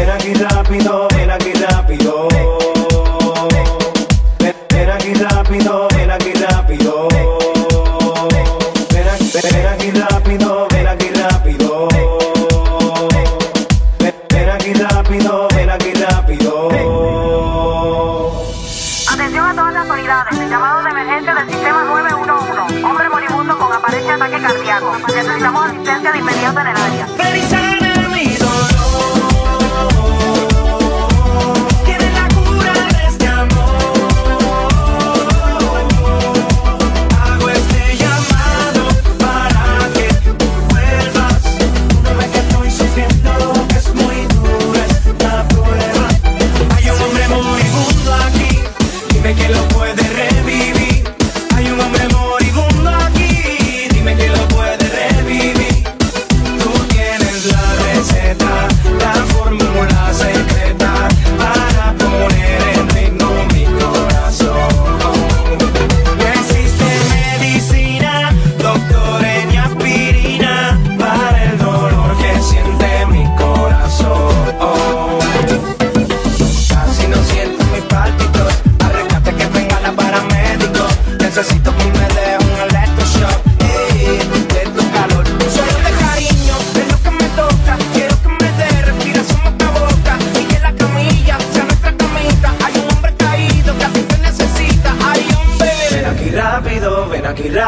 Ven aquí rápido, ven aquí rápido. Ven, aquí rápido, ven aquí rápido. Ven aquí, ven aquí rápido, ven aquí rápido. Ven, aquí rápido, ven aquí rápido. Atención a todas las autoridades. El llamado de emergencia del sistema 911. Hombre moribundo con aparente ataque cardíaco. Necesitamos asistencia de inmediato en el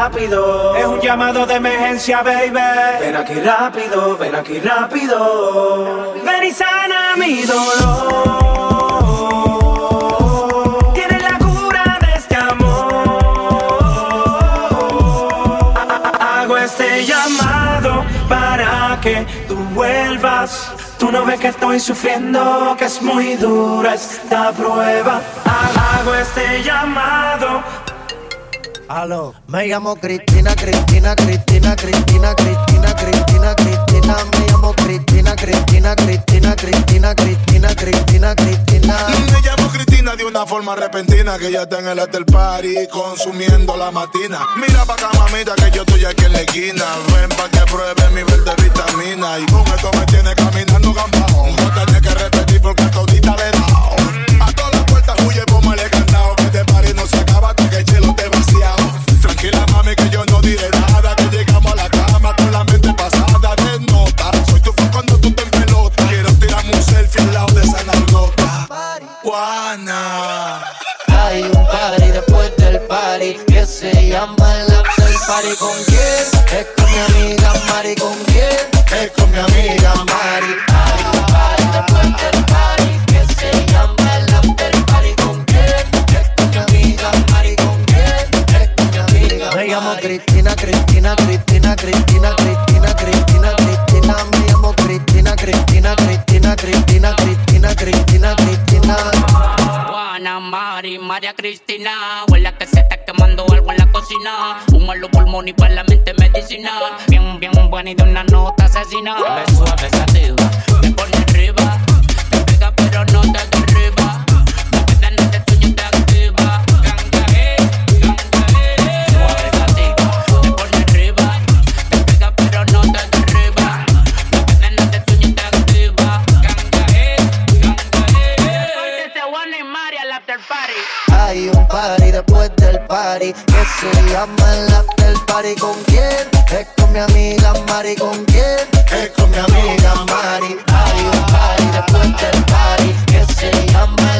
rápido. Es un llamado de emergencia, baby. Ven aquí rápido, ven aquí rápido. Ven y sana mi dolor. Tienes la cura de este amor. Hago este llamado para que tú vuelvas. Tú no ves que estoy sufriendo, que es muy dura esta prueba. Hago este llamado. Aló, me llamo Cristina, Cristina, Cristina, Cristina, Cristina, Cristina, Cristina, me llamo Cristina, Cristina, Cristina, Cristina, Cristina, Cristina, Cristina. Me llamo Cristina de una forma repentina que ya está en el after party consumiendo la matina. Mira pa' acá, mamita, que yo estoy aquí en la esquina. Ven pa' que pruebe mi verde vitamina. Y con esto me que se llama el after party. ¿Con quién? Es con mi amiga Mari. ¿Con quién? Es con mi amiga Mari. Party que se llama el after party. ¿Con quién? Es con mi amiga Mari. ¿Con quién? Es con mi amiga Me llamo Cristina, Cristina, Cristina, Cristina, Cristina, Cristina, Cristina. Me llamo Cristina, Cristina, Cristina, Cristina, Cristina, Cristina, Cristina. Juana, Mari, María Cristina. Cocina. Humo los pulmones y para la mente medicina. Bien, bien buena y de una nota asesina. Me suave esa diva, me pone Que se llama el after party con quién? Es con mi amiga Mari. ¿Con quién? Es con mi amiga Mari. Mari, un party después del party. Que se llama el